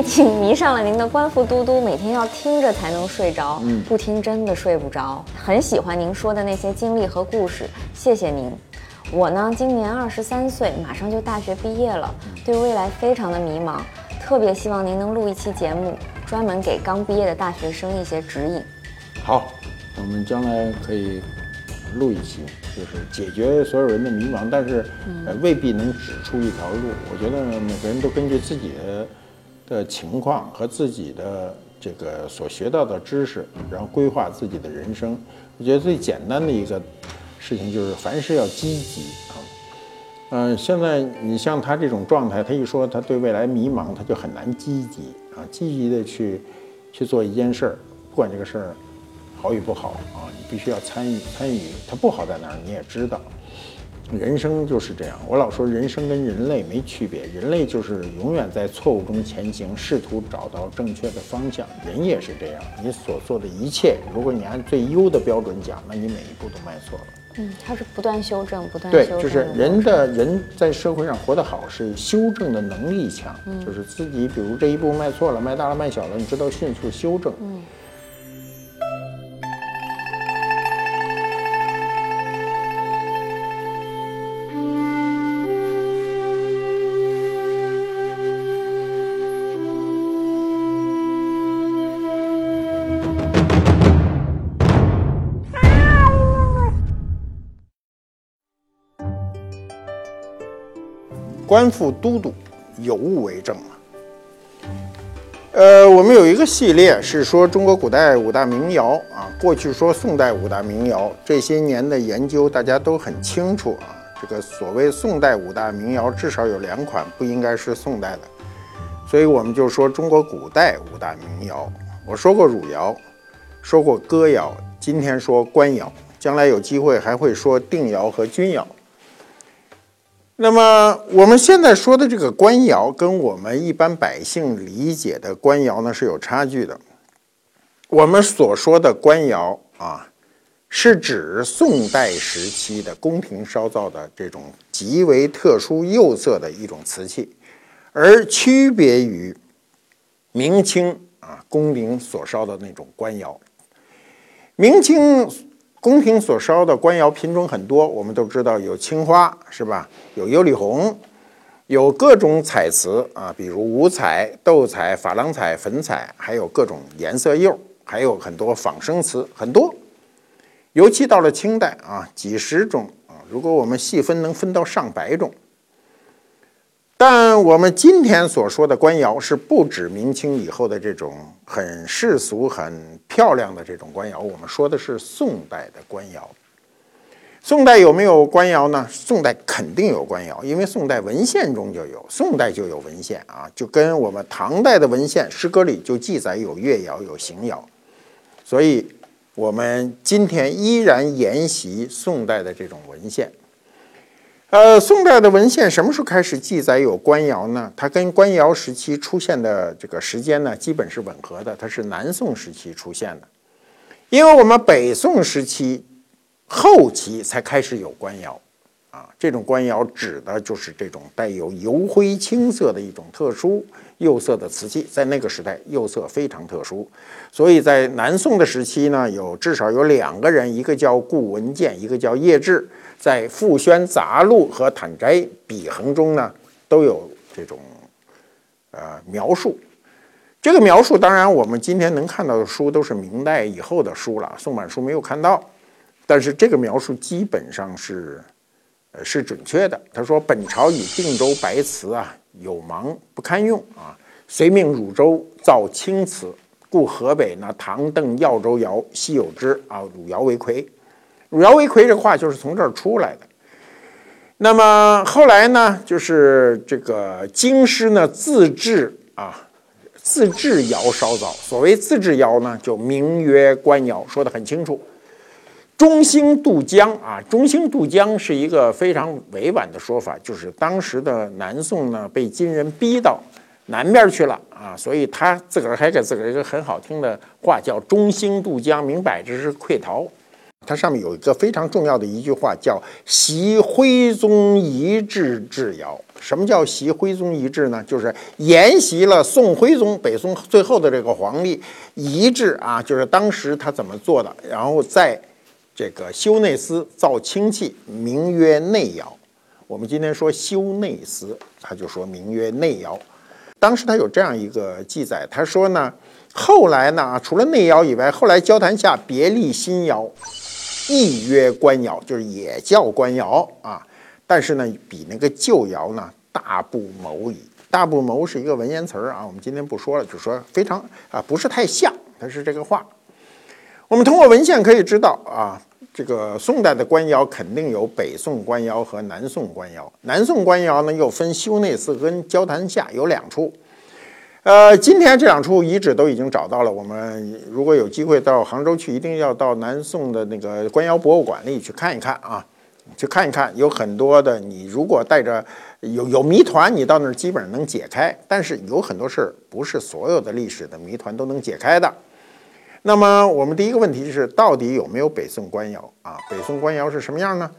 马先生最近迷上了您的官复嘟嘟，每天要听着才能睡着，嗯不听真的睡不着。很喜欢您说的那些经历和故事，谢谢您。我呢，今年二十三岁，马上就大学毕业了，对未来非常的迷茫，特别希望您能录一期节目，专门给刚毕业的大学生一些指引。好，我们将来可以录一期，就是解决所有人的迷茫，但是呃未必能指出一条路。我觉得每个人都根据自己的的情况和自己的这个所学到的知识，然后规划自己的人生。我觉得最简单的一个。事情就是凡事要积极啊，嗯，现在你像他这种状态，他一说他对未来迷茫，他就很难积极啊，积极的去去做一件事儿，不管这个事儿好与不好啊，你必须要参与参与。它不好在哪儿你也知道，人生就是这样。我老说人生跟人类没区别，人类就是永远在错误中前行，试图找到正确的方向。人也是这样，你所做的一切，如果你按最优的标准讲，那你每一步都迈错了。嗯，它是不断修正，不断对，就是人的人在社会上活得好，是修正的能力强，就是自己，比如这一步迈错了，迈大了，迈小了，你知道迅速修正。嗯。官复都督，有物为证嘛。呃，我们有一个系列是说中国古代五大名窑啊。过去说宋代五大名窑，这些年的研究大家都很清楚啊。这个所谓宋代五大名窑，至少有两款不应该是宋代的，所以我们就说中国古代五大名窑。我说过汝窑，说过歌窑，今天说官窑，将来有机会还会说定窑和钧窑。那么我们现在说的这个官窑，跟我们一般百姓理解的官窑呢是有差距的。我们所说的官窑啊，是指宋代时期的宫廷烧造的这种极为特殊釉色的一种瓷器，而区别于明清啊宫廷所烧的那种官窑。明清。宫廷所烧的官窑品种很多，我们都知道有青花，是吧？有釉里红，有各种彩瓷啊，比如五彩、斗彩、珐琅彩、粉彩，还有各种颜色釉，还有很多仿生瓷，很多。尤其到了清代啊，几十种啊，如果我们细分，能分到上百种。但我们今天所说的官窑是不止明清以后的这种很世俗、很漂亮的这种官窑，我们说的是宋代的官窑。宋代有没有官窑呢？宋代肯定有官窑，因为宋代文献中就有，宋代就有文献啊，就跟我们唐代的文献诗歌里就记载有越窑、有邢窑，所以我们今天依然沿袭宋代的这种文献。呃，宋代的文献什么时候开始记载有官窑呢？它跟官窑时期出现的这个时间呢，基本是吻合的。它是南宋时期出现的，因为我们北宋时期后期才开始有官窑，啊，这种官窑指的就是这种带有油灰青色的一种特殊釉色的瓷器，在那个时代釉色非常特殊，所以在南宋的时期呢，有至少有两个人，一个叫顾文建，一个叫叶志。在《傅宣杂录》和《坦斋笔衡》中呢，都有这种呃描述。这个描述当然，我们今天能看到的书都是明代以后的书了，宋版书没有看到。但是这个描述基本上是呃是准确的。他说：“本朝以定州白瓷啊有芒不堪用啊，遂命汝州造青瓷，故河北呢唐邓耀州窑稀有之啊，汝窑为魁。”汝窑为魁这话就是从这儿出来的。那么后来呢，就是这个京师呢自制啊，自制窑烧造。所谓自制窑呢，就名曰官窑，说的很清楚。中兴渡江啊，中兴渡江是一个非常委婉的说法，就是当时的南宋呢被金人逼到南边去了啊，所以他自个儿还给自个儿一个很好听的话，叫中兴渡江，明摆着是溃逃。它上面有一个非常重要的一句话，叫“习徽宗遗制制谣”。什么叫习徽宗遗制呢？就是沿袭了宋徽宗、北宋最后的这个皇帝遗制啊，就是当时他怎么做的，然后在这个修内司造清器，名曰内窑。我们今天说修内司，他就说名曰内窑。当时他有这样一个记载，他说呢，后来呢，除了内窑以外，后来交谈下别立新窑。亦曰官窑，就是也叫官窑啊，但是呢，比那个旧窑呢大不谋矣。大不谋是一个文言词儿啊，我们今天不说了，就说非常啊，不是太像，它是这个话。我们通过文献可以知道啊，这个宋代的官窑肯定有北宋官窑和南宋官窑。南宋官窑呢又分修内司跟交坛下有两处。呃，今天这两处遗址都已经找到了。我们如果有机会到杭州去，一定要到南宋的那个官窑博物馆里去看一看啊，去看一看。有很多的，你如果带着有有谜团，你到那儿基本上能解开。但是有很多事儿不是所有的历史的谜团都能解开的。那么我们第一个问题是，到底有没有北宋官窑啊？北宋官窑是什么样呢？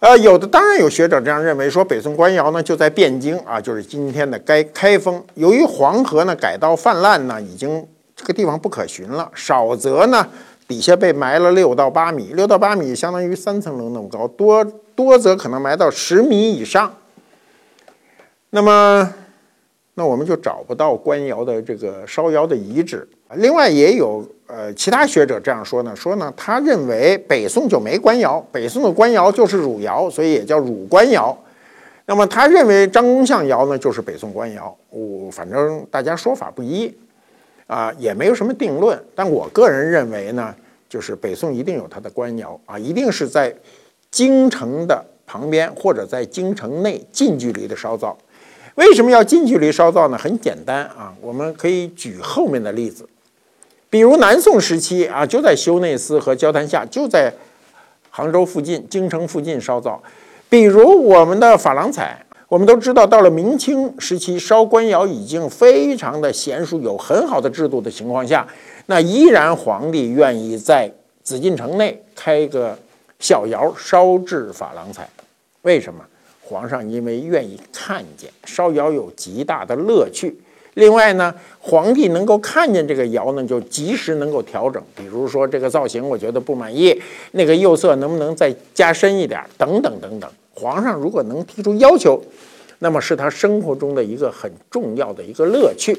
呃，有的当然有学者这样认为，说北宋官窑呢就在汴京啊，就是今天的该开封。由于黄河呢改道泛滥呢，已经这个地方不可寻了。少则呢底下被埋了六到八米，六到八米相当于三层楼那么高，多多则可能埋到十米以上。那么，那我们就找不到官窑的这个烧窑的遗址。另外也有。呃，其他学者这样说呢，说呢，他认为北宋就没官窑，北宋的官窑就是汝窑，所以也叫汝官窑。那么他认为张公相窑呢就是北宋官窑，我反正大家说法不一，啊，也没有什么定论。但我个人认为呢，就是北宋一定有它的官窑啊，一定是在京城的旁边或者在京城内近距离的烧造。为什么要近距离烧造呢？很简单啊，我们可以举后面的例子。比如南宋时期啊，就在修内司和交坛下，就在杭州附近、京城附近烧造。比如我们的珐琅彩，我们都知道，到了明清时期，烧官窑已经非常的娴熟，有很好的制度的情况下，那依然皇帝愿意在紫禁城内开个小窑烧制珐琅彩。为什么？皇上因为愿意看见烧窑有极大的乐趣。另外呢，皇帝能够看见这个窑呢，就及时能够调整。比如说这个造型，我觉得不满意，那个釉色能不能再加深一点？等等等等。皇上如果能提出要求，那么是他生活中的一个很重要的一个乐趣。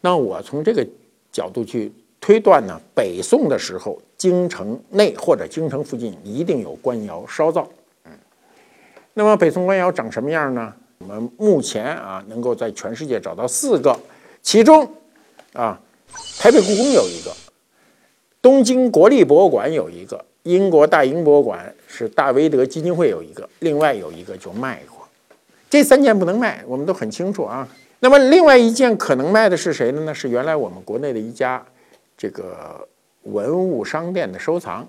那我从这个角度去推断呢，北宋的时候，京城内或者京城附近一定有官窑烧造。嗯，那么北宋官窑长什么样呢？我们目前啊，能够在全世界找到四个，其中啊，台北故宫有一个，东京国立博物馆有一个，英国大英博物馆是大威德基金会有一个，另外有一个就卖过，这三件不能卖，我们都很清楚啊。那么另外一件可能卖的是谁的呢？是原来我们国内的一家这个文物商店的收藏，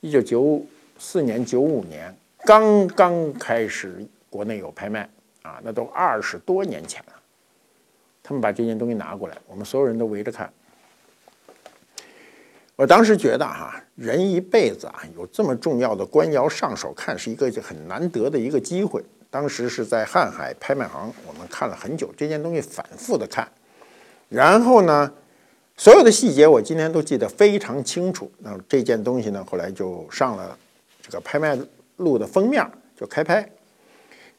一九九四年、九五年刚刚开始。国内有拍卖啊，那都二十多年前了。他们把这件东西拿过来，我们所有人都围着看。我当时觉得哈，人一辈子啊，有这么重要的官窑上手看，是一个很难得的一个机会。当时是在瀚海拍卖行，我们看了很久这件东西，反复的看。然后呢，所有的细节我今天都记得非常清楚。那这件东西呢，后来就上了这个拍卖录的封面，就开拍。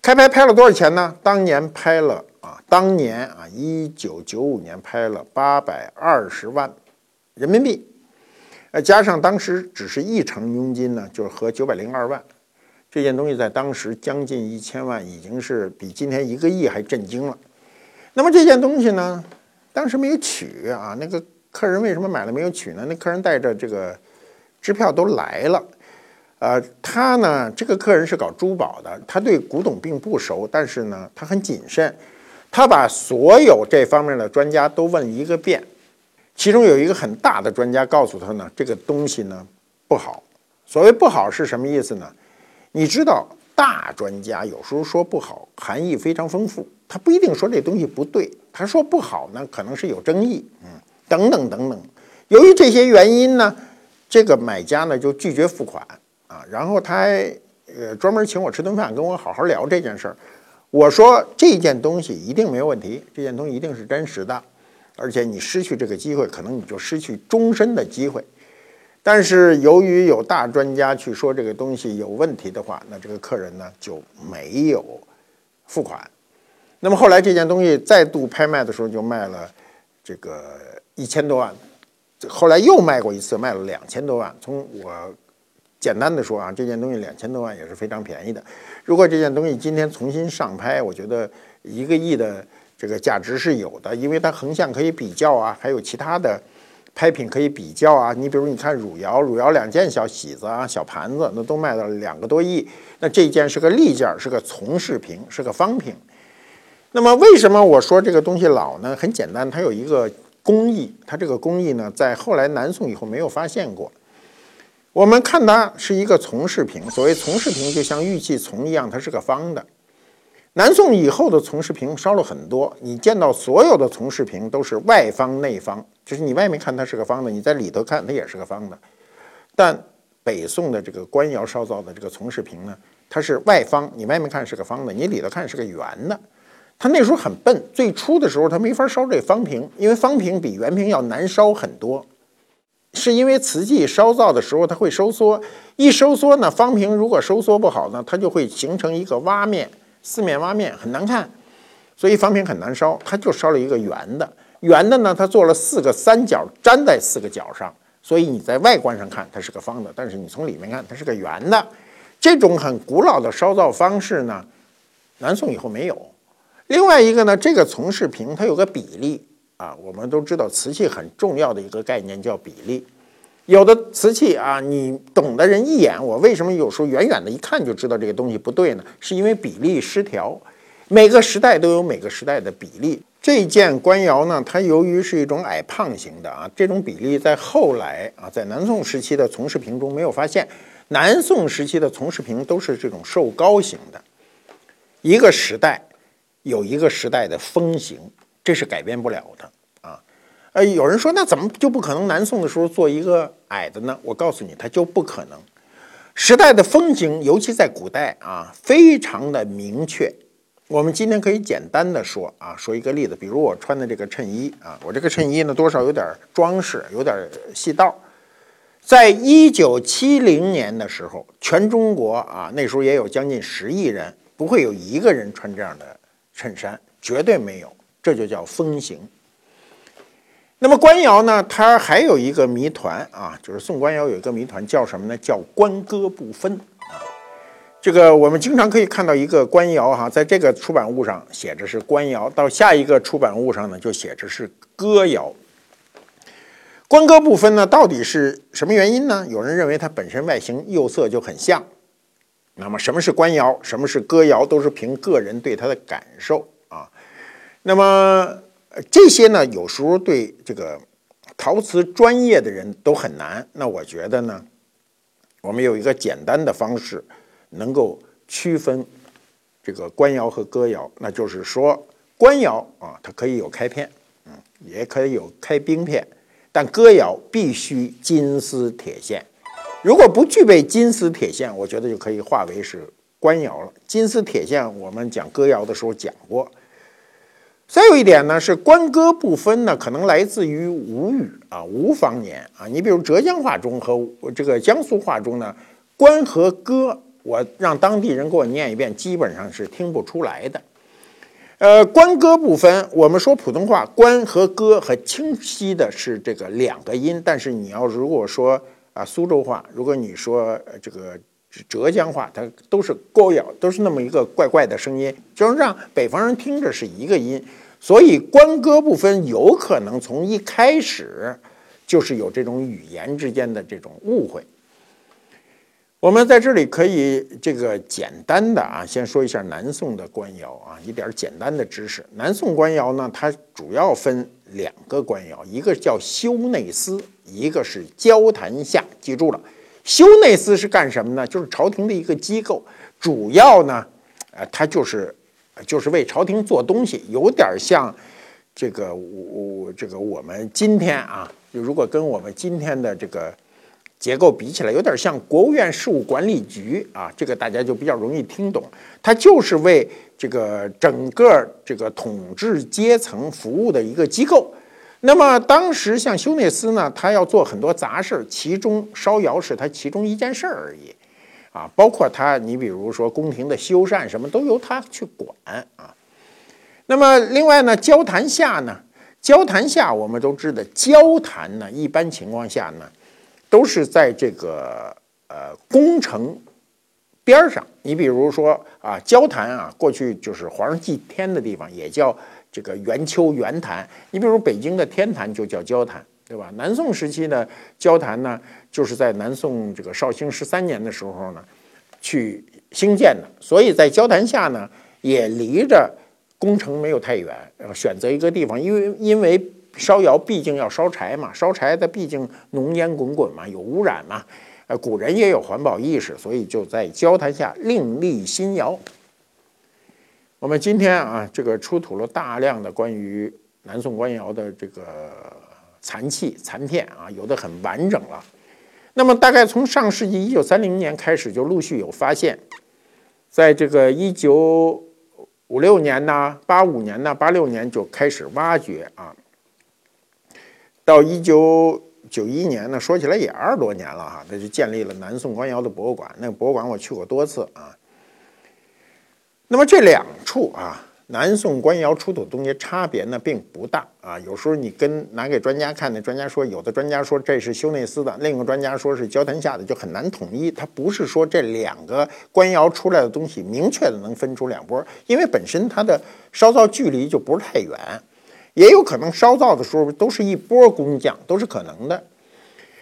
开拍拍了多少钱呢？当年拍了啊，当年啊，一九九五年拍了八百二十万人民币，呃，加上当时只是一成佣金呢，就是合九百零二万。这件东西在当时将近一千万，已经是比今天一个亿还震惊了。那么这件东西呢，当时没有取啊，那个客人为什么买了没有取呢？那客人带着这个支票都来了。呃，他呢，这个客人是搞珠宝的，他对古董并不熟，但是呢，他很谨慎，他把所有这方面的专家都问一个遍，其中有一个很大的专家告诉他呢，这个东西呢不好。所谓不好是什么意思呢？你知道，大专家有时候说不好，含义非常丰富，他不一定说这东西不对，他说不好呢，可能是有争议，嗯，等等等等。由于这些原因呢。这个买家呢就拒绝付款啊，然后他还呃专门请我吃顿饭，跟我好好聊这件事儿。我说这件东西一定没有问题，这件东西一定是真实的，而且你失去这个机会，可能你就失去终身的机会。但是由于有大专家去说这个东西有问题的话，那这个客人呢就没有付款。那么后来这件东西再度拍卖的时候，就卖了这个一千多万。后来又卖过一次，卖了两千多万。从我简单的说啊，这件东西两千多万也是非常便宜的。如果这件东西今天重新上拍，我觉得一个亿的这个价值是有的，因为它横向可以比较啊，还有其他的。拍品可以比较啊，你比如你看汝窑，汝窑两件小喜子啊、小盘子，那都卖到两个多亿。那这件是个立件，是个从式瓶，是个方瓶。那么为什么我说这个东西老呢？很简单，它有一个工艺，它这个工艺呢，在后来南宋以后没有发现过。我们看它是一个从式瓶，所谓从式瓶，就像玉器从一样，它是个方的。南宋以后的从式瓶烧了很多，你见到所有的从式瓶都是外方内方，就是你外面看它是个方的，你在里头看它也是个方的。但北宋的这个官窑烧造的这个从式瓶呢，它是外方，你外面看是个方的，你里头看是个圆的。它那时候很笨，最初的时候它没法烧这方瓶，因为方瓶比圆瓶要难烧很多，是因为瓷器烧造的时候它会收缩，一收缩呢，方瓶如果收缩不好呢，它就会形成一个洼面。四面挖面很难看，所以方瓶很难烧，它就烧了一个圆的。圆的呢，它做了四个三角粘在四个角上，所以你在外观上看它是个方的，但是你从里面看它是个圆的。这种很古老的烧造方式呢，南宋以后没有。另外一个呢，这个从式瓶它有个比例啊，我们都知道瓷器很重要的一个概念叫比例。有的瓷器啊，你懂的人一眼，我为什么有时候远远的一看就知道这个东西不对呢？是因为比例失调。每个时代都有每个时代的比例。这件官窑呢，它由于是一种矮胖型的啊，这种比例在后来啊，在南宋时期的从式瓶中没有发现。南宋时期的从式瓶都是这种瘦高型的。一个时代有一个时代的风行，这是改变不了的啊。呃，有人说那怎么就不可能南宋的时候做一个矮的呢？我告诉你，它就不可能。时代的风景，尤其在古代啊，非常的明确。我们今天可以简单的说啊，说一个例子，比如我穿的这个衬衣啊，我这个衬衣呢多少有点装饰，有点细道。在一九七零年的时候，全中国啊，那时候也有将近十亿人，不会有一个人穿这样的衬衫，绝对没有。这就叫风行。那么官窑呢？它还有一个谜团啊，就是宋官窑有一个谜团，叫什么呢？叫官歌不分啊。这个我们经常可以看到一个官窑哈，在这个出版物上写着是官窑，到下一个出版物上呢就写着是歌窑。官歌不分呢，到底是什么原因呢？有人认为它本身外形釉色就很像。那么什么是官窑，什么是歌窑，都是凭个人对它的感受。那么。这些呢，有时候对这个陶瓷专业的人都很难。那我觉得呢，我们有一个简单的方式，能够区分这个官窑和哥窑，那就是说，官窑啊，它可以有开片，嗯，也可以有开冰片，但哥窑必须金丝铁线。如果不具备金丝铁线，我觉得就可以划为是官窑了。金丝铁线，我们讲哥窑的时候讲过。再有一点呢，是官歌不分呢，可能来自于吴语啊，吴方言啊。你比如浙江话中和这个江苏话中呢，官和歌，我让当地人给我念一遍，基本上是听不出来的。呃，官歌不分，我们说普通话，官和歌很清晰的是这个两个音，但是你要如果说啊苏州话，如果你说这个。浙江话，它都是高咬，都是那么一个怪怪的声音，就是让北方人听着是一个音，所以官歌不分，有可能从一开始就是有这种语言之间的这种误会。我们在这里可以这个简单的啊，先说一下南宋的官窑啊，一点简单的知识。南宋官窑呢，它主要分两个官窑，一个叫修内司，一个是交谈下，记住了。修内司是干什么呢？就是朝廷的一个机构，主要呢，呃，它就是就是为朝廷做东西，有点像这个我我这个我们今天啊，如果跟我们今天的这个结构比起来，有点像国务院事务管理局啊，这个大家就比较容易听懂。它就是为这个整个这个统治阶层服务的一个机构。那么当时像修内斯呢，他要做很多杂事，其中烧窑是他其中一件事儿而已，啊，包括他，你比如说宫廷的修缮什么都由他去管啊。那么另外呢，交谈下呢，交谈下我们都知道，交谈呢一般情况下呢。都是在这个呃宫城边儿上，你比如说啊，交坛啊，过去就是皇上祭天的地方，也叫这个元丘元坛。你比如北京的天坛就叫交坛，对吧？南宋时期的交坛呢，就是在南宋这个绍兴十三年的时候呢，去兴建的，所以在交坛下呢，也离着宫城没有太远，选择一个地方，因为因为。烧窑毕竟要烧柴嘛，烧柴的毕竟浓烟滚滚嘛，有污染嘛。呃，古人也有环保意识，所以就在交谈下另立新窑。我们今天啊，这个出土了大量的关于南宋官窑的这个残器残片啊，有的很完整了。那么大概从上世纪一九三零年开始，就陆续有发现，在这个一九五六年呢、八五年呢、八六年就开始挖掘啊。到一九九一年呢，说起来也二十多年了哈，他就建立了南宋官窑的博物馆。那个博物馆我去过多次啊。那么这两处啊，南宋官窑出土东西差别呢并不大啊。有时候你跟拿给专家看，那专家说有的专家说这是修内斯的，另一个专家说是交谈下的，就很难统一。它不是说这两个官窑出来的东西明确的能分出两波，因为本身它的烧造距离就不是太远。也有可能烧造的时候都是一波工匠，都是可能的。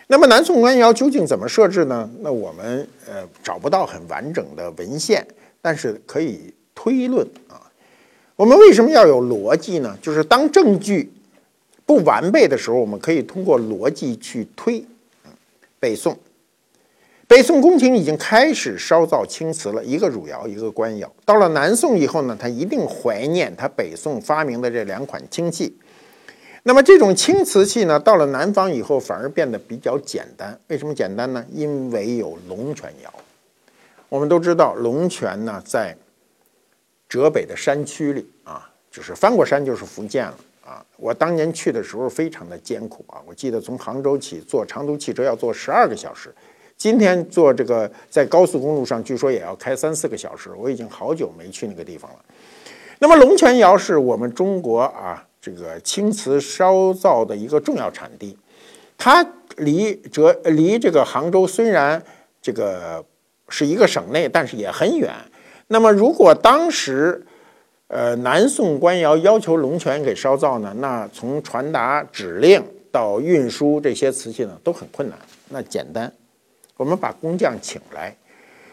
那么南宋官窑究竟怎么设置呢？那我们呃找不到很完整的文献，但是可以推论。我们为什么要有逻辑呢？就是当证据不完备的时候，我们可以通过逻辑去推。北宋。北宋宫廷已经开始烧造青瓷了，一个汝窑，一个官窑。到了南宋以后呢，他一定怀念他北宋发明的这两款青器。那么这种青瓷器呢，到了南方以后反而变得比较简单。为什么简单呢？因为有龙泉窑。我们都知道龙泉呢，在浙北的山区里啊，就是翻过山就是福建了啊。我当年去的时候非常的艰苦啊，我记得从杭州起坐长途汽车要坐十二个小时。今天坐这个在高速公路上，据说也要开三四个小时。我已经好久没去那个地方了。那么龙泉窑是我们中国啊这个青瓷烧造的一个重要产地，它离浙离这个杭州虽然这个是一个省内，但是也很远。那么如果当时呃南宋官窑要求龙泉给烧造呢，那从传达指令到运输这些瓷器呢都很困难。那简单。我们把工匠请来，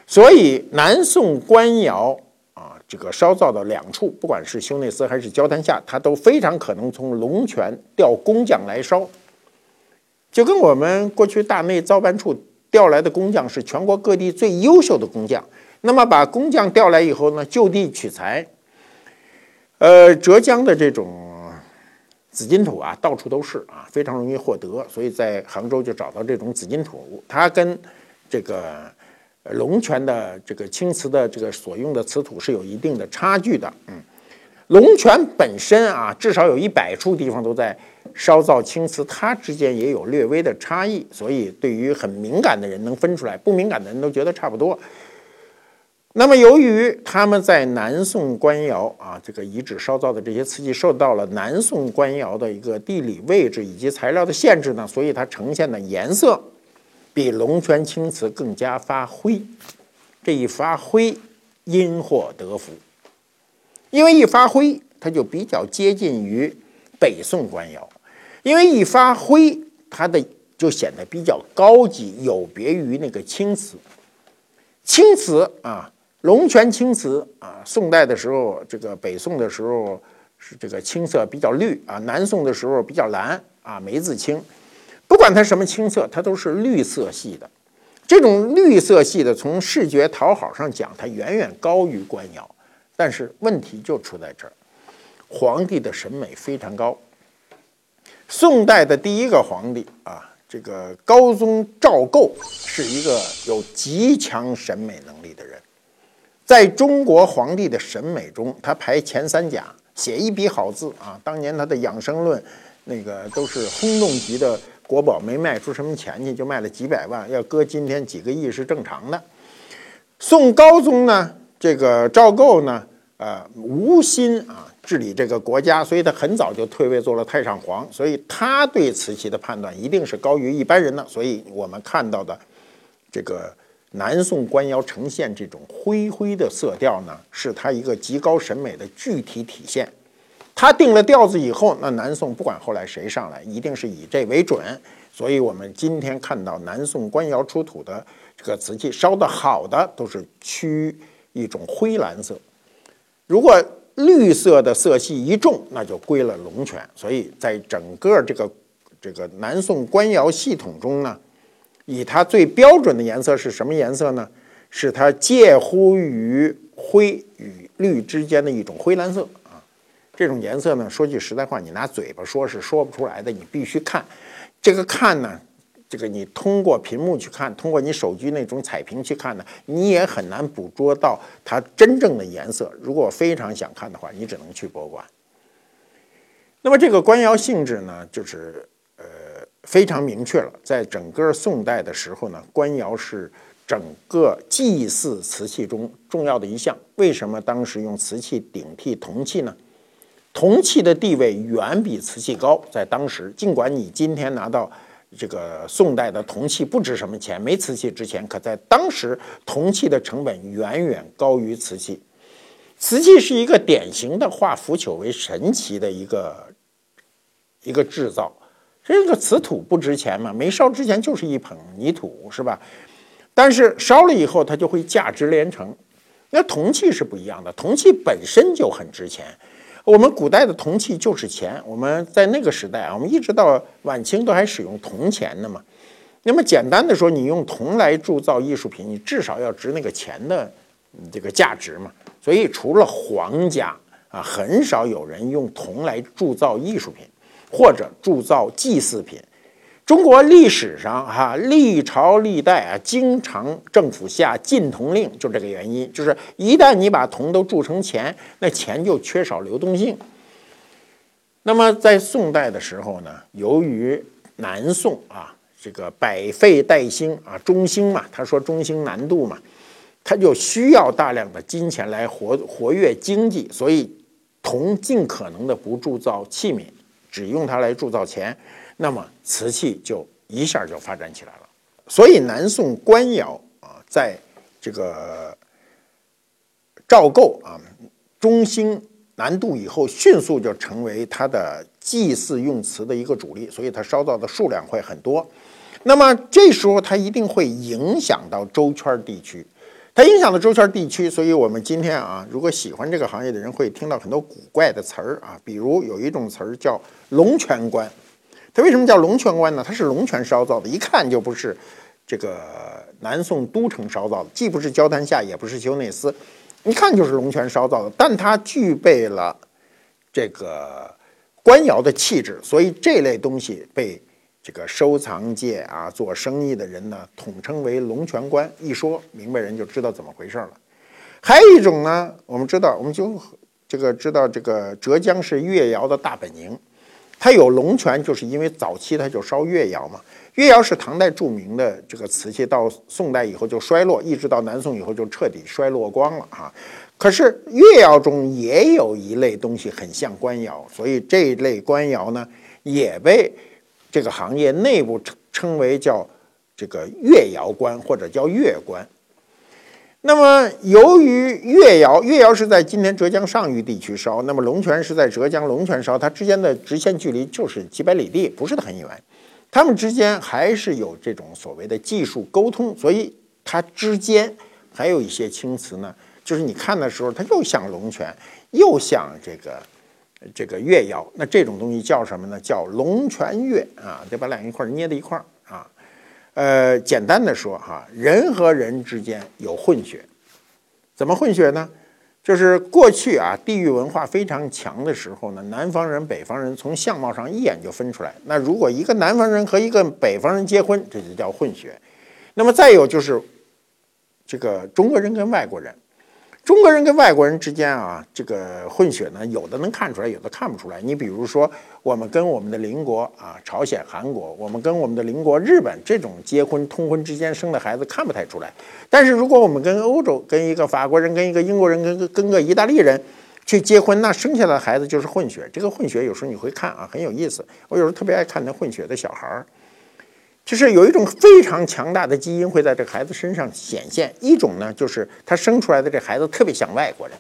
所以南宋官窑啊，这个烧造的两处，不管是修内司还是交谈下，它都非常可能从龙泉调工匠来烧，就跟我们过去大内造办处调来的工匠是全国各地最优秀的工匠。那么把工匠调来以后呢，就地取材。呃，浙江的这种。紫金土啊，到处都是啊，非常容易获得，所以在杭州就找到这种紫金土。它跟这个龙泉的这个青瓷的这个所用的瓷土是有一定的差距的。嗯，龙泉本身啊，至少有一百处地方都在烧造青瓷，它之间也有略微的差异，所以对于很敏感的人能分出来，不敏感的人都觉得差不多。那么，由于他们在南宋官窑啊这个遗址烧造的这些瓷器受到了南宋官窑的一个地理位置以及材料的限制呢，所以它呈现的颜色比龙泉青瓷更加发灰。这一发灰，因祸得福，因为一发灰，它就比较接近于北宋官窑，因为一发灰，它的就显得比较高级，有别于那个青瓷。青瓷啊。龙泉青瓷啊，宋代的时候，这个北宋的时候是这个青色比较绿啊，南宋的时候比较蓝啊，梅子青。不管它什么青色，它都是绿色系的。这种绿色系的，从视觉讨好上讲，它远远高于官窑。但是问题就出在这儿，皇帝的审美非常高。宋代的第一个皇帝啊，这个高宗赵构是一个有极强审美能力的人，在中国皇帝的审美中，他排前三甲，写一笔好字啊。当年他的养生论，那个都是轰动级的国宝，没卖出什么钱去，就卖了几百万，要搁今天几个亿是正常的。宋高宗呢，这个赵构呢，呃，无心啊。治理这个国家，所以他很早就退位做了太上皇，所以他对瓷器的判断一定是高于一般人的。所以我们看到的这个南宋官窑呈现这种灰灰的色调呢，是它一个极高审美的具体体现。他定了调子以后，那南宋不管后来谁上来，一定是以这为准。所以我们今天看到南宋官窑出土的这个瓷器，烧的好的都是趋一种灰蓝色。如果绿色的色系一重，那就归了龙泉。所以在整个这个这个南宋官窑系统中呢，以它最标准的颜色是什么颜色呢？是它介乎于灰与绿之间的一种灰蓝色啊。这种颜色呢，说句实在话，你拿嘴巴说是说不出来的，你必须看。这个看呢。这个你通过屏幕去看，通过你手机那种彩屏去看呢，你也很难捕捉到它真正的颜色。如果非常想看的话，你只能去博物馆。那么这个官窑性质呢，就是非常明确了。在整个宋代的时候呢，官窑是整个祭祀瓷器中重要的一项。为什么当时用瓷器顶替铜器呢？铜器的地位远比瓷器高，在当时，尽管你今天拿到。这个宋代的铜器不值什么钱，没瓷器值钱。可在当时，铜器的成本远远高于瓷器。瓷器是一个典型的化腐朽为神奇的一个一个制造。这个瓷土不值钱嘛，没烧之前就是一捧泥土，是吧？但是烧了以后，它就会价值连城。那铜器是不一样的，铜器本身就很值钱。我们古代的铜器就是钱，我们在那个时代啊，我们一直到晚清都还使用铜钱呢嘛。那么简单的说，你用铜来铸造艺术品，你至少要值那个钱的这个价值嘛。所以除了皇家啊，很少有人用铜来铸造艺术品或者铸造祭祀品。中国历史上哈历朝历代啊，经常政府下禁铜令，就这个原因，就是一旦你把铜都铸成钱，那钱就缺少流动性。那么在宋代的时候呢，由于南宋啊这个百废待兴啊中兴嘛，他说中兴南渡嘛，他就需要大量的金钱来活活跃经济，所以铜尽可能的不铸造器皿，只用它来铸造钱。那么瓷器就一下就发展起来了，所以南宋官窑啊，在这个赵构啊中兴南渡以后，迅速就成为它的祭祀用瓷的一个主力，所以它烧造的数量会很多。那么这时候它一定会影响到周圈地区，它影响了周圈地区，所以我们今天啊，如果喜欢这个行业的人会听到很多古怪的词儿啊，比如有一种词儿叫龙泉关。它为什么叫龙泉关呢？它是龙泉烧造的，一看就不是这个南宋都城烧造的，既不是焦坛下，也不是修内司，一看就是龙泉烧造的。但它具备了这个官窑的气质，所以这类东西被这个收藏界啊、做生意的人呢统称为龙泉关。一说明白人就知道怎么回事了。还有一种呢，我们知道，我们就这个知道，这个浙江是越窑的大本营。它有龙泉，就是因为早期它就烧越窑嘛。越窑是唐代著名的这个瓷器，到宋代以后就衰落，一直到南宋以后就彻底衰落光了啊。可是越窑中也有一类东西很像官窑，所以这一类官窑呢也被这个行业内部称称为叫这个越窑官或者叫越官。那么，由于越窑，越窑是在今天浙江上虞地区烧，那么龙泉是在浙江龙泉烧，它之间的直线距离就是几百里地，不是很远。它们之间还是有这种所谓的技术沟通，所以它之间还有一些青瓷呢，就是你看的时候，它又像龙泉，又像这个这个越窑。那这种东西叫什么呢？叫龙泉月啊，得把两一块捏在一块儿啊。呃，简单的说哈，人和人之间有混血，怎么混血呢？就是过去啊，地域文化非常强的时候呢，南方人、北方人从相貌上一眼就分出来。那如果一个南方人和一个北方人结婚，这就叫混血。那么再有就是这个中国人跟外国人。中国人跟外国人之间啊，这个混血呢，有的能看出来，有的看不出来。你比如说，我们跟我们的邻国啊，朝鲜、韩国，我们跟我们的邻国日本这种结婚通婚之间生的孩子看不太出来。但是如果我们跟欧洲，跟一个法国人、跟一个英国人、跟跟个意大利人去结婚，那生下来的孩子就是混血。这个混血有时候你会看啊，很有意思。我有时候特别爱看那混血的小孩儿。就是有一种非常强大的基因会在这个孩子身上显现，一种呢就是他生出来的这孩子特别像外国人，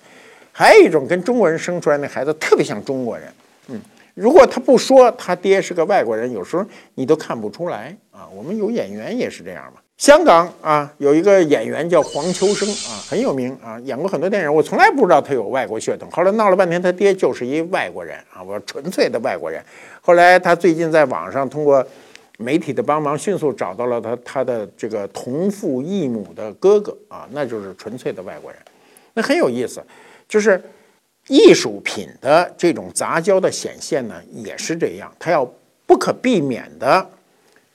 还有一种跟中国人生出来那孩子特别像中国人。嗯，如果他不说他爹是个外国人，有时候你都看不出来啊。我们有演员也是这样嘛。香港啊有一个演员叫黄秋生啊，很有名啊，演过很多电影，我从来不知道他有外国血统。后来闹了半天，他爹就是一外国人啊，我纯粹的外国人。后来他最近在网上通过。媒体的帮忙，迅速找到了他他的这个同父异母的哥哥啊，那就是纯粹的外国人，那很有意思。就是艺术品的这种杂交的显现呢，也是这样，它要不可避免的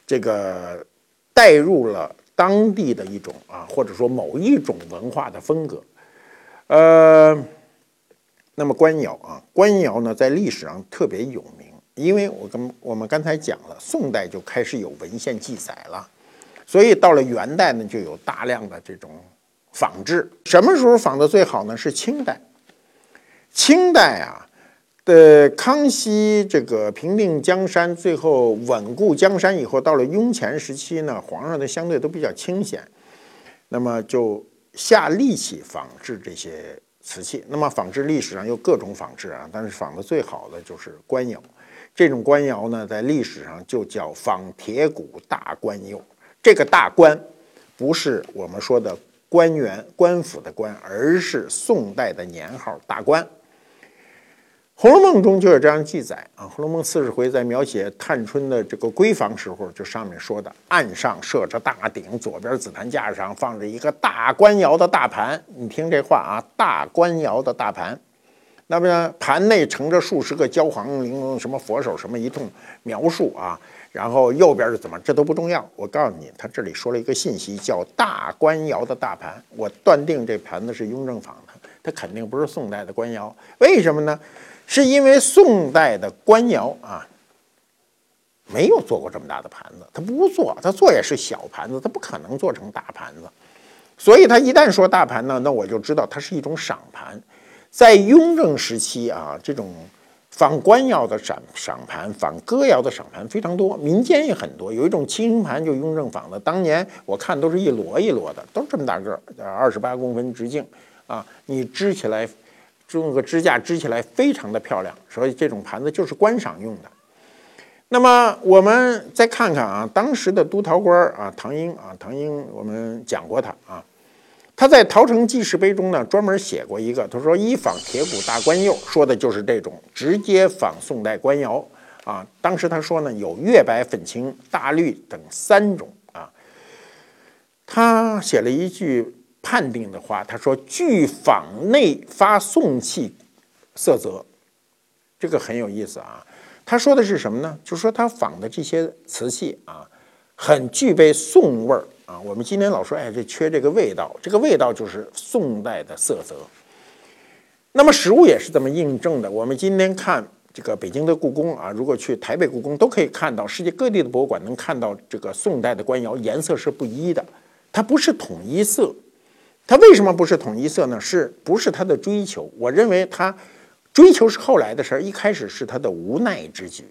这个带入了当地的一种啊，或者说某一种文化的风格。呃，那么官窑啊，官窑呢，在历史上特别有名。因为我跟我们刚才讲了，宋代就开始有文献记载了，所以到了元代呢，就有大量的这种仿制。什么时候仿的最好呢？是清代。清代啊的康熙这个平定江山，最后稳固江山以后，到了雍乾时期呢，皇上的相对都比较清闲，那么就下力气仿制这些瓷器。那么仿制历史上有各种仿制啊，但是仿的最好的就是官窑。这种官窑呢，在历史上就叫仿铁骨大官釉。这个大官，不是我们说的官员、官府的官，而是宋代的年号大官。《红楼梦》中就有这样记载啊，《红楼梦》四十回在描写探春的这个闺房时候，就上面说的：案上设着大鼎，左边紫檀架上放着一个大官窑的大盘。你听这话啊，大官窑的大盘。那么呢，盘内盛着数十个焦黄玲珑什么佛手什么一通描述啊，然后右边是怎么，这都不重要。我告诉你，他这里说了一个信息，叫大官窑的大盘。我断定这盘子是雍正仿的，它肯定不是宋代的官窑。为什么呢？是因为宋代的官窑啊，没有做过这么大的盘子，他不做，他做也是小盘子，他不可能做成大盘子。所以他一旦说大盘呢，那我就知道它是一种赏盘。在雍正时期啊，这种仿官窑的赏赏盘、仿哥窑的赏盘非常多，民间也很多。有一种七星盘，就雍正仿的，当年我看都是一摞一摞的，都这么大个儿，二十八公分直径啊，你支起来，用个支架支起来，非常的漂亮。所以这种盘子就是观赏用的。那么我们再看看啊，当时的督陶官啊，唐英啊，唐英我们讲过他啊。他在《陶城记事碑》中呢，专门写过一个，他说：“一仿铁骨大官釉，说的就是这种直接仿宋代官窑啊。”当时他说呢，有月白、粉青、大绿等三种啊。他写了一句判定的话，他说：“据仿内发宋气色泽。”这个很有意思啊。他说的是什么呢？就是说他仿的这些瓷器啊，很具备宋味儿。啊，我们今天老说，哎，这缺这个味道，这个味道就是宋代的色泽。那么实物也是这么印证的。我们今天看这个北京的故宫啊，如果去台北故宫，都可以看到世界各地的博物馆能看到这个宋代的官窑颜色是不一的，它不是统一色。它为什么不是统一色呢？是不是它的追求？我认为它追求是后来的事儿，一开始是它的无奈之举。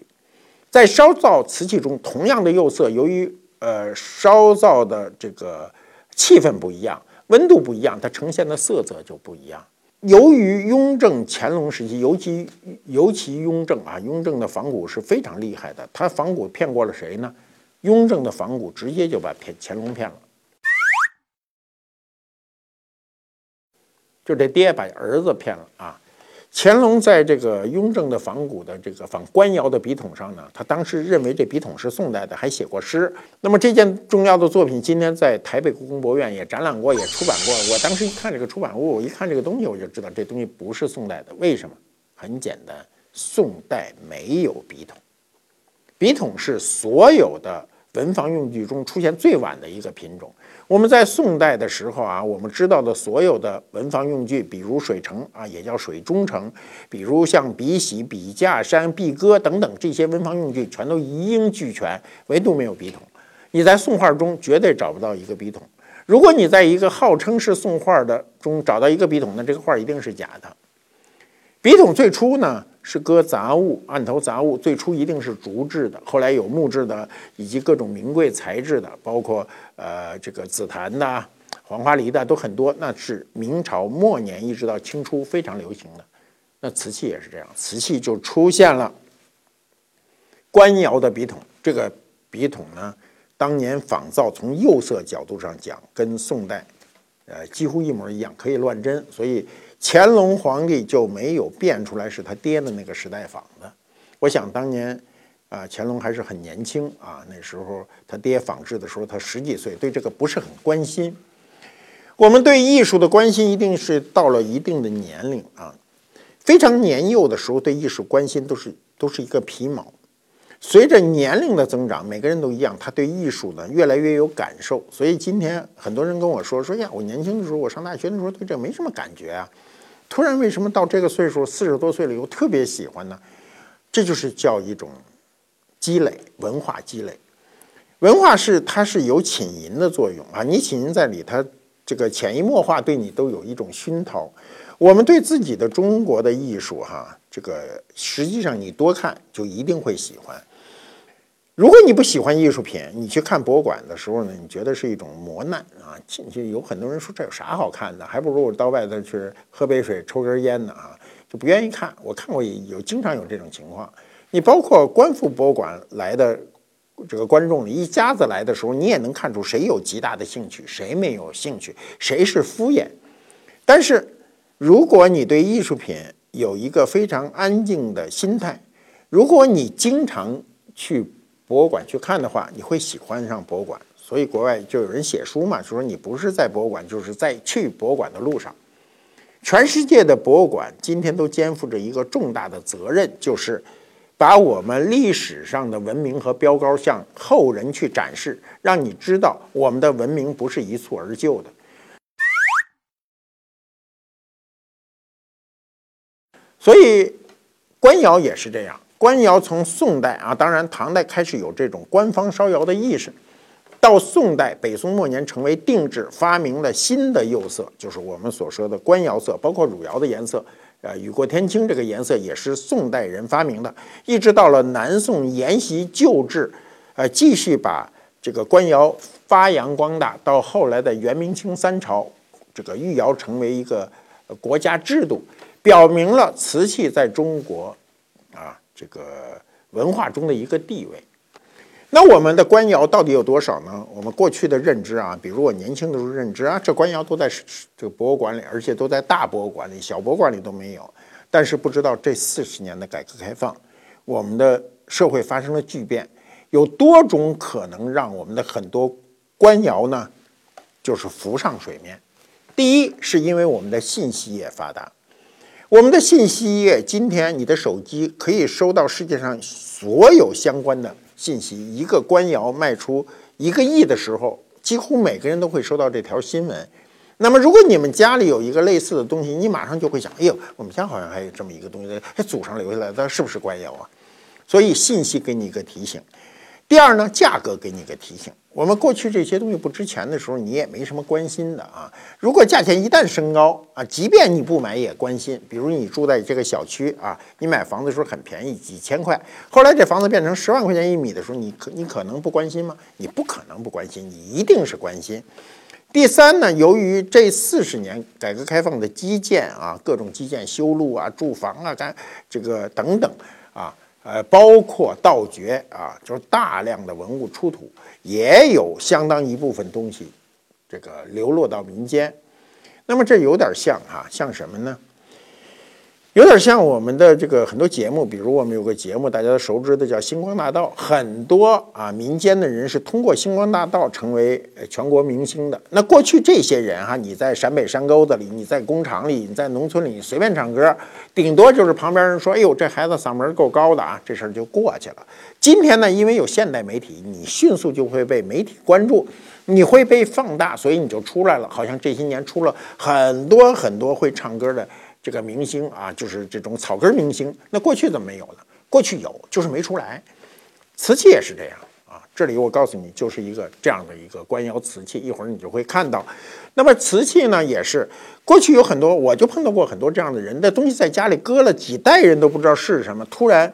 在烧造瓷器中，同样的釉色，由于呃，烧造的这个气氛不一样，温度不一样，它呈现的色泽就不一样。由于雍正、乾隆时期，尤其尤其雍正啊，雍正的仿古是非常厉害的。他仿古骗过了谁呢？雍正的仿古直接就把骗乾隆骗了，就这爹把儿子骗了啊。乾隆在这个雍正的仿古的这个仿官窑的笔筒上呢，他当时认为这笔筒是宋代的，还写过诗。那么这件重要的作品，今天在台北故宫博物院也展览过，也出版过。我当时一看这个出版物，我一看这个东西，我就知道这东西不是宋代的。为什么？很简单，宋代没有笔筒，笔筒是所有的文房用具中出现最晚的一个品种。我们在宋代的时候啊，我们知道的所有的文房用具，比如水城啊，也叫水中城，比如像笔洗、笔架山、笔搁等等这些文房用具，全都一应俱全，唯独没有笔筒。你在宋画中绝对找不到一个笔筒。如果你在一个号称是宋画的中找到一个笔筒，那这个画一定是假的。笔筒最初呢？是搁杂物，案头杂物最初一定是竹制的，后来有木质的，以及各种名贵材质的，包括呃这个紫檀的、黄花梨的都很多。那是明朝末年一直到清初非常流行的。那瓷器也是这样，瓷器就出现了官窑的笔筒。这个笔筒呢，当年仿造从釉色角度上讲，跟宋代呃几乎一模一样，可以乱真，所以。乾隆皇帝就没有变出来是他爹的那个时代仿的。我想当年，啊，乾隆还是很年轻啊，那时候他爹仿制的时候他十几岁，对这个不是很关心。我们对艺术的关心一定是到了一定的年龄啊，非常年幼的时候对艺术关心都是都是一个皮毛。随着年龄的增长，每个人都一样，他对艺术呢越来越有感受。所以今天很多人跟我说说呀，我年轻的时候，我上大学的时候对这没什么感觉啊。突然，为什么到这个岁数，四十多岁了，又特别喜欢呢？这就是叫一种积累，文化积累。文化是它是有浸淫的作用啊，你浸淫在里，它这个潜移默化对你都有一种熏陶。我们对自己的中国的艺术，哈，这个实际上你多看就一定会喜欢。如果你不喜欢艺术品，你去看博物馆的时候呢，你觉得是一种磨难啊。进去有很多人说这有啥好看的，还不如我到外头去喝杯水、抽根烟呢啊，就不愿意看。我看过有经常有这种情况。你包括观复博物馆来的这个观众，一家子来的时候，你也能看出谁有极大的兴趣，谁没有兴趣，谁是敷衍。但是如果你对艺术品有一个非常安静的心态，如果你经常去。博物馆去看的话，你会喜欢上博物馆。所以国外就有人写书嘛，就说你不是在博物馆，就是在去博物馆的路上。全世界的博物馆今天都肩负着一个重大的责任，就是把我们历史上的文明和标杆向后人去展示，让你知道我们的文明不是一蹴而就的。所以官窑也是这样。官窑从宋代啊，当然唐代开始有这种官方烧窑的意识，到宋代北宋末年成为定制，发明了新的釉色，就是我们所说的官窑色，包括汝窑的颜色，呃，雨过天青这个颜色也是宋代人发明的。一直到了南宋沿袭旧制，呃，继续把这个官窑发扬光大。到后来的元明清三朝，这个御窑成为一个国家制度，表明了瓷器在中国。这个文化中的一个地位，那我们的官窑到底有多少呢？我们过去的认知啊，比如我年轻的时候认知啊，这官窑都在这个博物馆里，而且都在大博物馆里，小博物馆里都没有。但是不知道这四十年的改革开放，我们的社会发生了巨变，有多种可能让我们的很多官窑呢，就是浮上水面。第一，是因为我们的信息业发达。我们的信息业，今天你的手机可以收到世界上所有相关的信息。一个官窑卖出一个亿的时候，几乎每个人都会收到这条新闻。那么，如果你们家里有一个类似的东西，你马上就会想：哎呦，我们家好像还有这么一个东西，还祖上留下来的，是不是官窑啊？所以，信息给你一个提醒。第二呢，价格给你个提醒。我们过去这些东西不值钱的时候，你也没什么关心的啊。如果价钱一旦升高啊，即便你不买也关心。比如你住在这个小区啊，你买房子的时候很便宜，几千块。后来这房子变成十万块钱一米的时候，你可你可能不关心吗？你不可能不关心，你一定是关心。第三呢，由于这四十年改革开放的基建啊，各种基建修路啊、住房啊、干这个等等。呃，包括盗掘啊，就是大量的文物出土，也有相当一部分东西，这个流落到民间。那么这有点像哈，像什么呢？有点像我们的这个很多节目，比如我们有个节目，大家都熟知的叫《星光大道》，很多啊民间的人是通过《星光大道》成为全国明星的。那过去这些人哈，你在陕北山沟子里，你在工厂里，你在农村里，你随便唱歌，顶多就是旁边人说：“哎呦，这孩子嗓门够高的啊！”这事儿就过去了。今天呢，因为有现代媒体，你迅速就会被媒体关注，你会被放大，所以你就出来了。好像这些年出了很多很多会唱歌的。这个明星啊，就是这种草根明星。那过去怎么没有呢？过去有，就是没出来。瓷器也是这样啊。这里我告诉你，就是一个这样的一个官窑瓷器，一会儿你就会看到。那么瓷器呢，也是过去有很多，我就碰到过很多这样的人的东西，在家里搁了几代人都不知道是什么。突然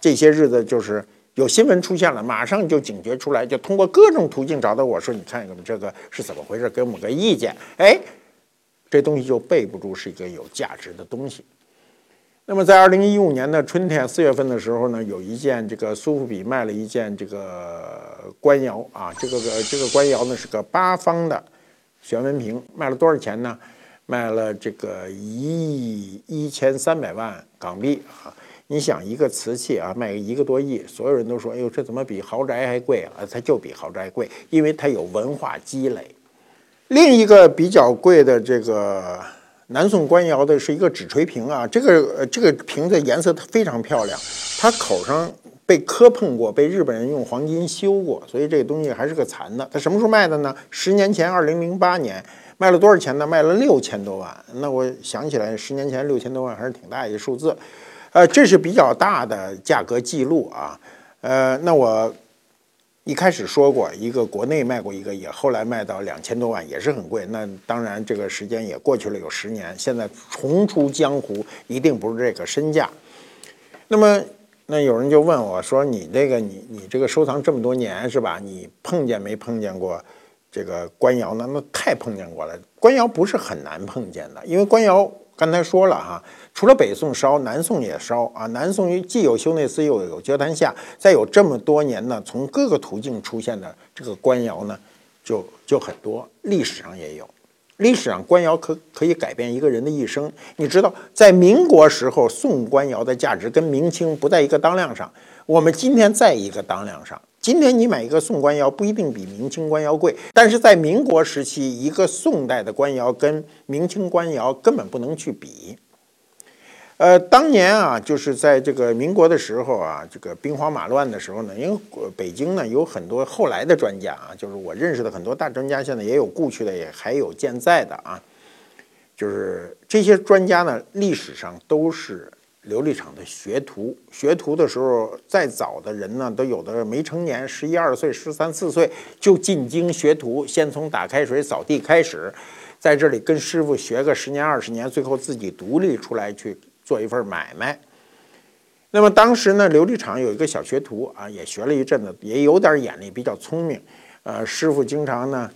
这些日子就是有新闻出现了，马上就警觉出来，就通过各种途径找到我说：“你看，这个是怎么回事？给我们个意见。”哎。这东西就备不住是一个有价值的东西。那么在二零一五年的春天四月份的时候呢，有一件这个苏富比卖了一件这个官窑啊，这个个这个官窑呢是个八方的玄文瓶，卖了多少钱呢？卖了这个一亿一千三百万港币啊！你想一个瓷器啊，卖一个多亿，所有人都说，哎呦，这怎么比豪宅还贵啊？它就比豪宅贵，因为它有文化积累。另一个比较贵的这个南宋官窑的是一个纸锤瓶啊，这个这个瓶子颜色非常漂亮，它口上被磕碰过，被日本人用黄金修过，所以这个东西还是个残的。它什么时候卖的呢？十年前，二零零八年卖了多少钱呢？卖了六千多万。那我想起来，十年前六千多万还是挺大一个数字，呃，这是比较大的价格记录啊。呃，那我。一开始说过一个国内卖过一个，也后来卖到两千多万，也是很贵。那当然这个时间也过去了有十年，现在重出江湖，一定不是这个身价。那么，那有人就问我说：“你这个你你这个收藏这么多年是吧？你碰见没碰见过这个官窑呢？那太碰见过了。官窑不是很难碰见的，因为官窑。”刚才说了哈，除了北宋烧，南宋也烧啊。南宋既有修内司，又有交谈下，再有这么多年呢，从各个途径出现的这个官窑呢，就就很多。历史上也有，历史上官窑可可以改变一个人的一生。你知道，在民国时候，宋官窑的价值跟明清不在一个当量上。我们今天在一个当量上。今天你买一个宋官窑不一定比明清官窑贵，但是在民国时期，一个宋代的官窑跟明清官窑根本不能去比。呃，当年啊，就是在这个民国的时候啊，这个兵荒马乱的时候呢，因为北京呢有很多后来的专家啊，就是我认识的很多大专家，现在也有故去的，也还有健在的啊，就是这些专家呢，历史上都是。琉璃厂的学徒，学徒的时候，再早的人呢，都有的没成年，十一二岁、十三四岁就进京学徒，先从打开水、扫地开始，在这里跟师傅学个十年、二十年，最后自己独立出来去做一份买卖。那么当时呢，琉璃厂有一个小学徒啊，也学了一阵子，也有点眼力，比较聪明。呃，师傅经常呢，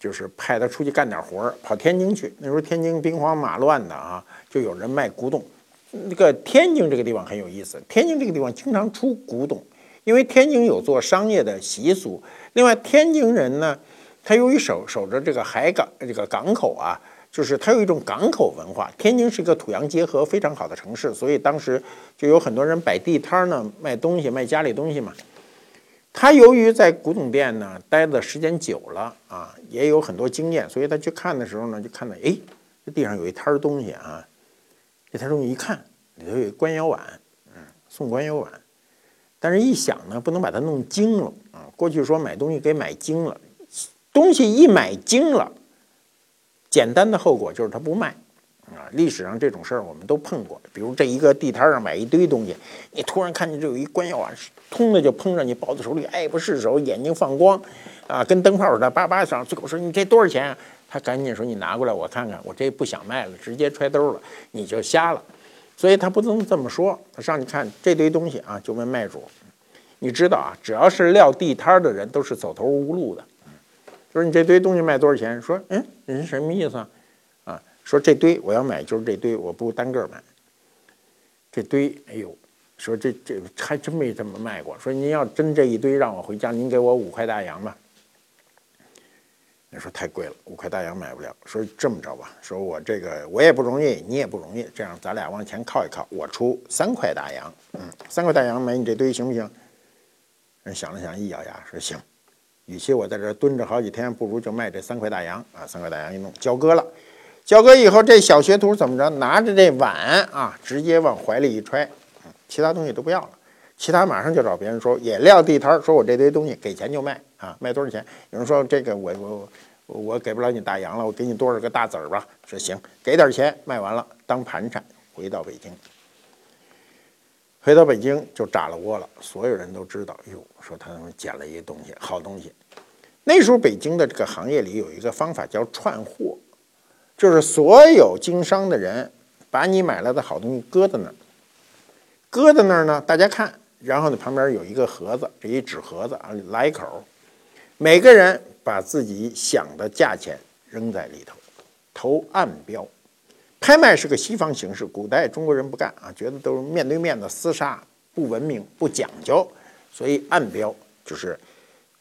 就是派他出去干点活儿，跑天津去。那时候天津兵荒马乱的啊，就有人卖古董。那个天津这个地方很有意思，天津这个地方经常出古董，因为天津有做商业的习俗。另外，天津人呢，他由于守守着这个海港这个港口啊，就是他有一种港口文化。天津是一个土洋结合非常好的城市，所以当时就有很多人摆地摊呢，卖东西，卖家里东西嘛。他由于在古董店呢待的时间久了啊，也有很多经验，所以他去看的时候呢，就看到哎，这地上有一摊东西啊。这台东西一看，里头有官窑碗，嗯，宋官窑碗，但是一想呢，不能把它弄精了啊。过去说买东西给买精了，东西一买精了，简单的后果就是它不卖啊。历史上这种事儿我们都碰过，比如这一个地摊上买一堆东西，你突然看见这有一官窑碗，通的就碰上你，抱在手里爱不释手，眼睛放光，啊，跟灯泡似的，叭叭响。最后说你这多少钱？啊他赶紧说：“你拿过来，我看看。我这不想卖了，直接揣兜了，你就瞎了。”所以他不能这么说。他上去看这堆东西啊，就问卖主：“你知道啊，只要是撂地摊的人，都是走投无路的。就是你这堆东西卖多少钱？说，嗯，人什么意思啊？啊，说这堆我要买，就是这堆，我不单个买。这堆，哎呦，说这这还真没这么卖过。说您要真这一堆让我回家，您给我五块大洋吧。”你说太贵了，五块大洋买不了。说这么着吧，说我这个我也不容易，你也不容易，这样咱俩往前靠一靠，我出三块大洋，嗯，三块大洋买你这堆行不行？人想了想，一咬牙说行。与其我在这蹲着好几天，不如就卖这三块大洋啊！三块大洋一弄交割了，交割以后，这小学徒怎么着？拿着这碗啊，直接往怀里一揣，其他东西都不要了。其他马上就找别人说也撂地摊儿，说我这堆东西给钱就卖啊，卖多少钱？有人说这个我我我我给不了你大洋了，我给你多少个大子儿吧？说行，给点钱，卖完了当盘缠回到北京。回到北京就炸了窝了，所有人都知道，哟，说他们捡了一个东西，好东西。那时候北京的这个行业里有一个方法叫串货，就是所有经商的人把你买来的好东西搁在那儿，搁在那儿呢，大家看。然后呢，旁边有一个盒子，这一纸盒子啊，来口，每个人把自己想的价钱扔在里头，投暗标。拍卖是个西方形式，古代中国人不干啊，觉得都是面对面的厮杀，不文明，不讲究，所以暗标就是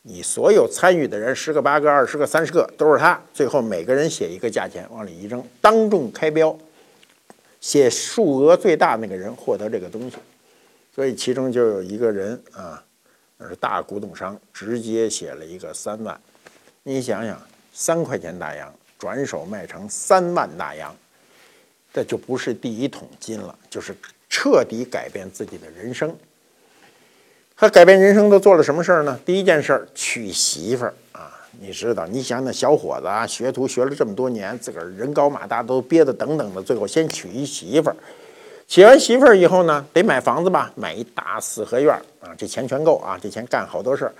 你所有参与的人，十个、八个、二十个、三十个都是他，最后每个人写一个价钱往里一扔，当众开标，写数额最大那个人获得这个东西。所以其中就有一个人啊，那是大古董商，直接写了一个三万。你想想，三块钱大洋转手卖成三万大洋，这就不是第一桶金了，就是彻底改变自己的人生。他改变人生都做了什么事儿呢？第一件事儿娶媳妇儿啊！你知道，你想那小伙子啊，学徒学了这么多年，自个儿人高马大，都憋得等等的，最后先娶一媳妇儿。娶完媳妇儿以后呢，得买房子吧，买一大四合院啊，这钱全够啊，这钱干好多事儿。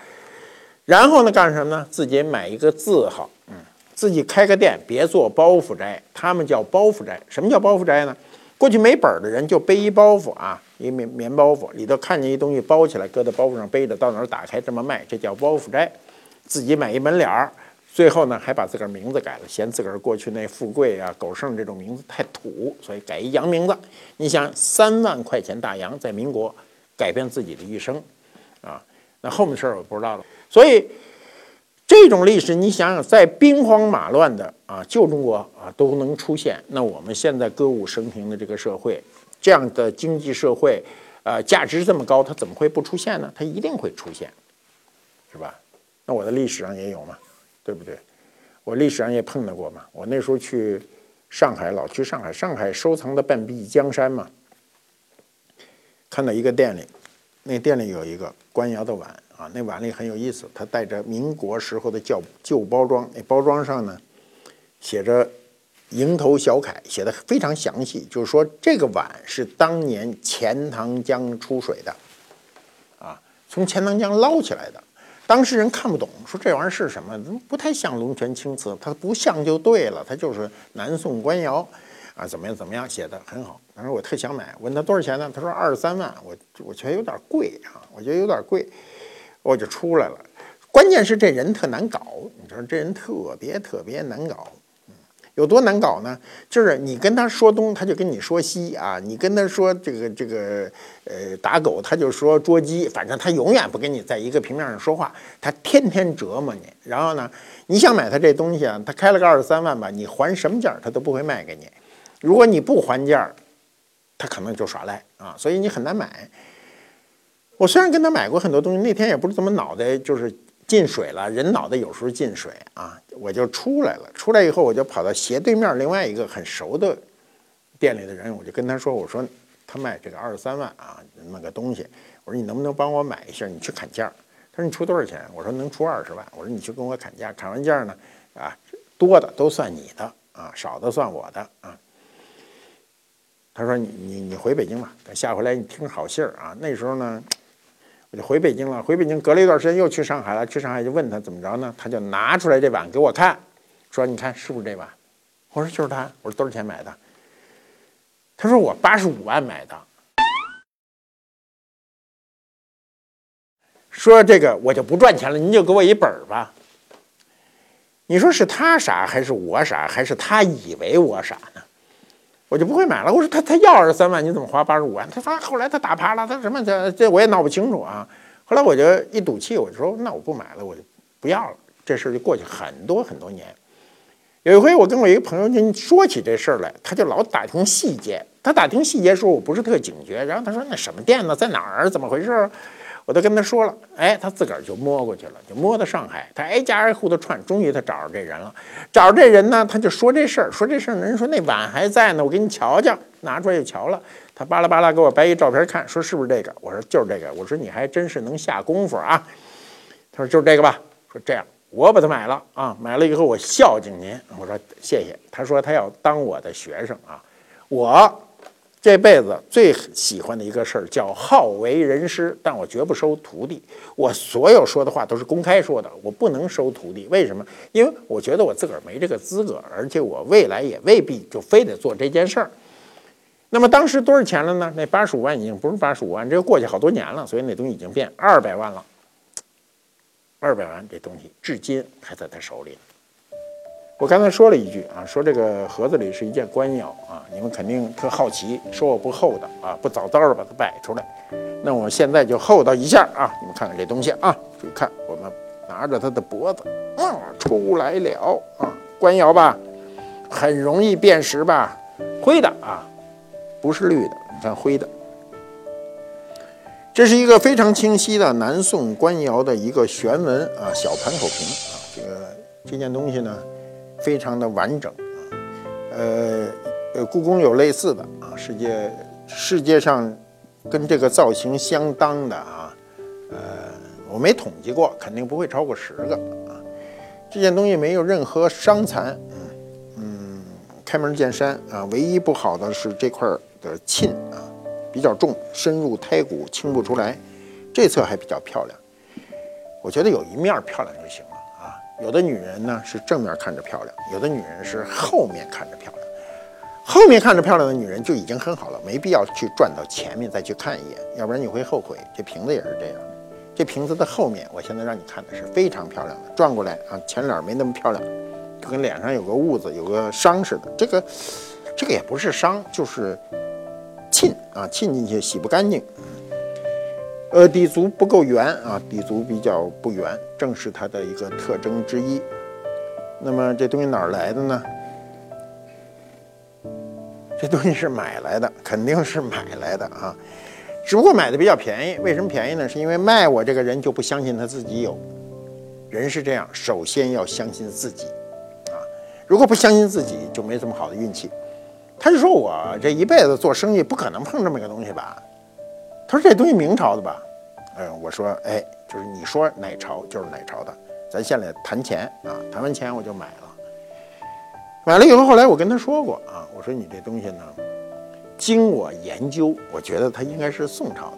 然后呢，干什么呢？自己买一个字号，嗯，自己开个店，别做包袱斋。他们叫包袱斋。什么叫包袱斋呢？过去没本儿的人就背一包袱啊，一棉棉包袱，里头看见一东西包起来，搁在包袱上背着，到哪儿打开这么卖，这叫包袱斋。自己买一门脸儿。最后呢，还把自个儿名字改了，嫌自个儿过去那富贵啊、狗剩这种名字太土，所以改一洋名字。你想，三万块钱大洋在民国改变自己的一生，啊，那后面的事儿我不知道了。所以这种历史，你想想，在兵荒马乱的啊旧中国啊都能出现，那我们现在歌舞升平的这个社会，这样的经济社会，呃，价值这么高，它怎么会不出现呢？它一定会出现，是吧？那我的历史上也有嘛。对不对？我历史上也碰到过嘛。我那时候去上海，老去上海，上海收藏的半壁江山嘛。看到一个店里，那店里有一个官窑的碗啊，那碗里很有意思，它带着民国时候的旧旧包装，那包装上呢写着“蝇头小楷”，写的非常详细，就是说这个碗是当年钱塘江出水的，啊，从钱塘江捞起来的。当事人看不懂，说这玩意儿是什么？怎么不太像龙泉青瓷，它不像就对了，它就是南宋官窑，啊，怎么样怎么样写的很好。当时我特想买，问他多少钱呢？他说二十三万，我我觉得有点贵啊，我觉得有点贵，我就出来了。关键是这人特难搞，你知道这人特别特别难搞。有多难搞呢？就是你跟他说东，他就跟你说西啊；你跟他说这个这个呃打狗，他就说捉鸡。反正他永远不跟你在一个平面上说话，他天天折磨你。然后呢，你想买他这东西啊，他开了个二十三万吧，你还什么价他都不会卖给你。如果你不还价他可能就耍赖啊，所以你很难买。我虽然跟他买过很多东西，那天也不知怎么脑袋就是。进水了，人脑袋有时候进水啊，我就出来了。出来以后，我就跑到斜对面另外一个很熟的店里的人，我就跟他说：“我说他卖这个二十三万啊，那么个东西。我说你能不能帮我买一下？你去砍价。”他说：“你出多少钱？”我说：“能出二十万。”我说：“你去跟我砍价，砍完价呢，啊，多的都算你的啊，少的算我的啊。”他说：“你你你回北京吧，等下回来你听好信儿啊。”那时候呢。我就回北京了，回北京隔了一段时间又去上海了。去上海就问他怎么着呢？他就拿出来这碗给我看，说：“你看是不是这碗？”我说：“就是他。”我说：“多少钱买的？”他说：“我八十五万买的。”说这个我就不赚钱了，您就给我一本儿吧。你说是他傻还是我傻，还是他以为我傻呢？我就不会买了。我说他他要二十三万，你怎么花八十五万？他说后来他打趴了，他什么这这我也闹不清楚啊。后来我就一赌气，我就说那我不买了，我就不要了。这事儿就过去很多很多年。有一回，我跟我一个朋友就说起这事儿来，他就老打听细节。他打听细节时候，我不是特警觉。然后他说：“那什么店呢？在哪儿？怎么回事？”我都跟他说了。哎，他自个儿就摸过去了，就摸到上海。他挨家挨户的串，终于他找着这人了。找着这人呢，他就说这事儿，说这事儿。人说那碗还在呢，我给你瞧瞧。拿出来就瞧了。他巴拉巴拉给我掰一照片看，说是不是这个？我说就是这个。我说你还真是能下功夫啊。他说就是这个吧。说这样。我把它买了啊，买了以后我孝敬您。我说谢谢。他说他要当我的学生啊。我这辈子最喜欢的一个事儿叫好为人师，但我绝不收徒弟。我所有说的话都是公开说的，我不能收徒弟。为什么？因为我觉得我自个儿没这个资格，而且我未来也未必就非得做这件事儿。那么当时多少钱了呢？那八十五万已经不是八十五万，这个过去好多年了，所以那东西已经变二百万了。二百万这东西至今还在他手里。我刚才说了一句啊，说这个盒子里是一件官窑啊，你们肯定特好奇，说我不厚道啊，不早早的把它摆出来。那我现在就厚道一下啊，你们看看这东西啊，注意看，我们拿着它的脖子，啊，出来了啊，官窑吧，很容易辨识吧，灰的啊，不是绿的，你看灰的。这是一个非常清晰的南宋官窑的一个玄纹啊，小盘口瓶啊，这个这件东西呢，非常的完整啊，呃呃，故宫有类似的啊，世界世界上跟这个造型相当的啊，呃，我没统计过，肯定不会超过十个啊。这件东西没有任何伤残，嗯，开门见山啊，唯一不好的是这块的沁啊。比较重，深入胎骨，清不出来。这侧还比较漂亮，我觉得有一面漂亮就行。有的女人呢是正面看着漂亮，有的女人是后面看着漂亮。后面看着漂亮的女人就已经很好了，没必要去转到前面再去看一眼，要不然你会后悔。这瓶子也是这样，这瓶子的后面，我现在让你看的是非常漂亮的。转过来啊，前脸没那么漂亮，就跟脸上有个痦子、有个伤似的。这个，这个也不是伤，就是。沁啊，沁进去洗不干净。呃，底足不够圆啊，底足比较不圆，正是它的一个特征之一。那么这东西哪儿来的呢？这东西是买来的，肯定是买来的啊。只不过买的比较便宜。为什么便宜呢？是因为卖我这个人就不相信他自己有。人是这样，首先要相信自己啊。如果不相信自己，就没这么好的运气。他就说：“我这一辈子做生意不可能碰这么一个东西吧？”他说：“这东西明朝的吧？”嗯，我说：“哎，就是你说哪朝就是哪朝的，咱现在谈钱啊，谈完钱我就买了。买了以后，后来我跟他说过啊，我说你这东西呢，经我研究，我觉得它应该是宋朝的。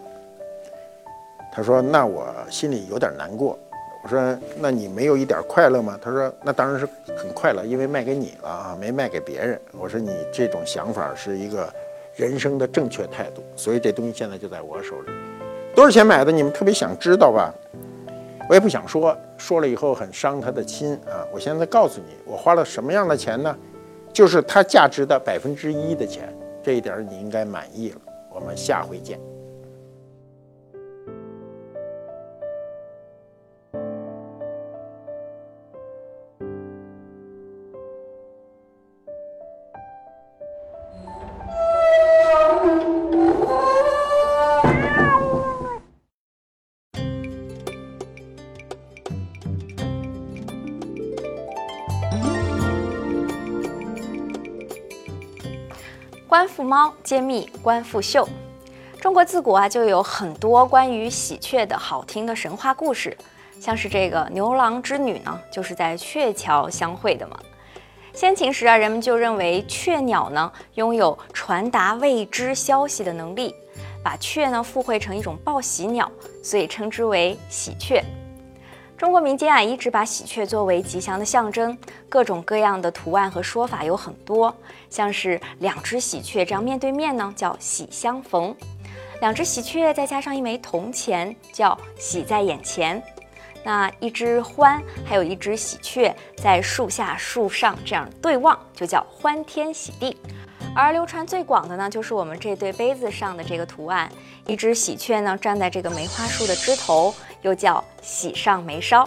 他说：“那我心里有点难过。”我说：“那你没有一点快乐吗？”他说：“那当然是很快乐，因为卖给你了啊，没卖给别人。”我说：“你这种想法是一个人生的正确态度，所以这东西现在就在我手里。多少钱买的？你们特别想知道吧？我也不想说，说了以后很伤他的心啊。我现在告诉你，我花了什么样的钱呢？就是它价值的百分之一的钱，这一点你应该满意了。我们下回见。”猫揭秘官复秀。中国自古啊就有很多关于喜鹊的好听的神话故事，像是这个牛郎织女呢，就是在鹊桥相会的嘛。先秦时啊，人们就认为雀鸟呢拥有传达未知消息的能力，把雀呢附会成一种报喜鸟，所以称之为喜鹊。中国民间啊，一直把喜鹊作为吉祥的象征，各种各样的图案和说法有很多，像是两只喜鹊这样面对面呢，叫喜相逢；两只喜鹊再加上一枚铜钱，叫喜在眼前。那一只欢，还有一只喜鹊在树下、树上这样对望，就叫欢天喜地。而流传最广的呢，就是我们这对杯子上的这个图案，一只喜鹊呢站在这个梅花树的枝头。又叫喜上眉梢，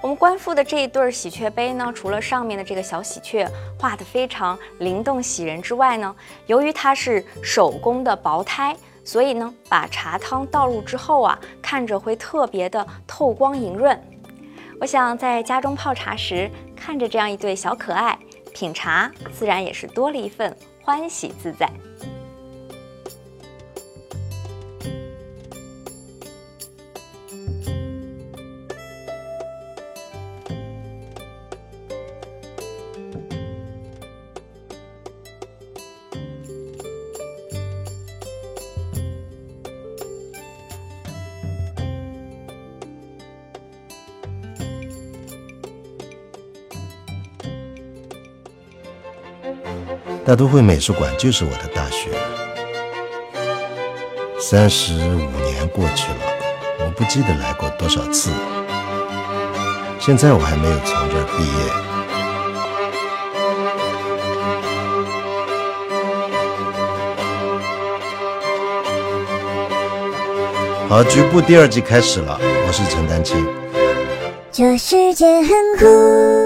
我们观复的这一对喜鹊杯呢，除了上面的这个小喜鹊画的非常灵动喜人之外呢，由于它是手工的薄胎，所以呢，把茶汤倒入之后啊，看着会特别的透光莹润。我想在家中泡茶时，看着这样一对小可爱，品茶自然也是多了一份欢喜自在。大都会美术馆就是我的大学。三十五年过去了，我不记得来过多少次。现在我还没有从这儿毕业。好，局部第二季开始了，我是陈丹青。这世界很酷。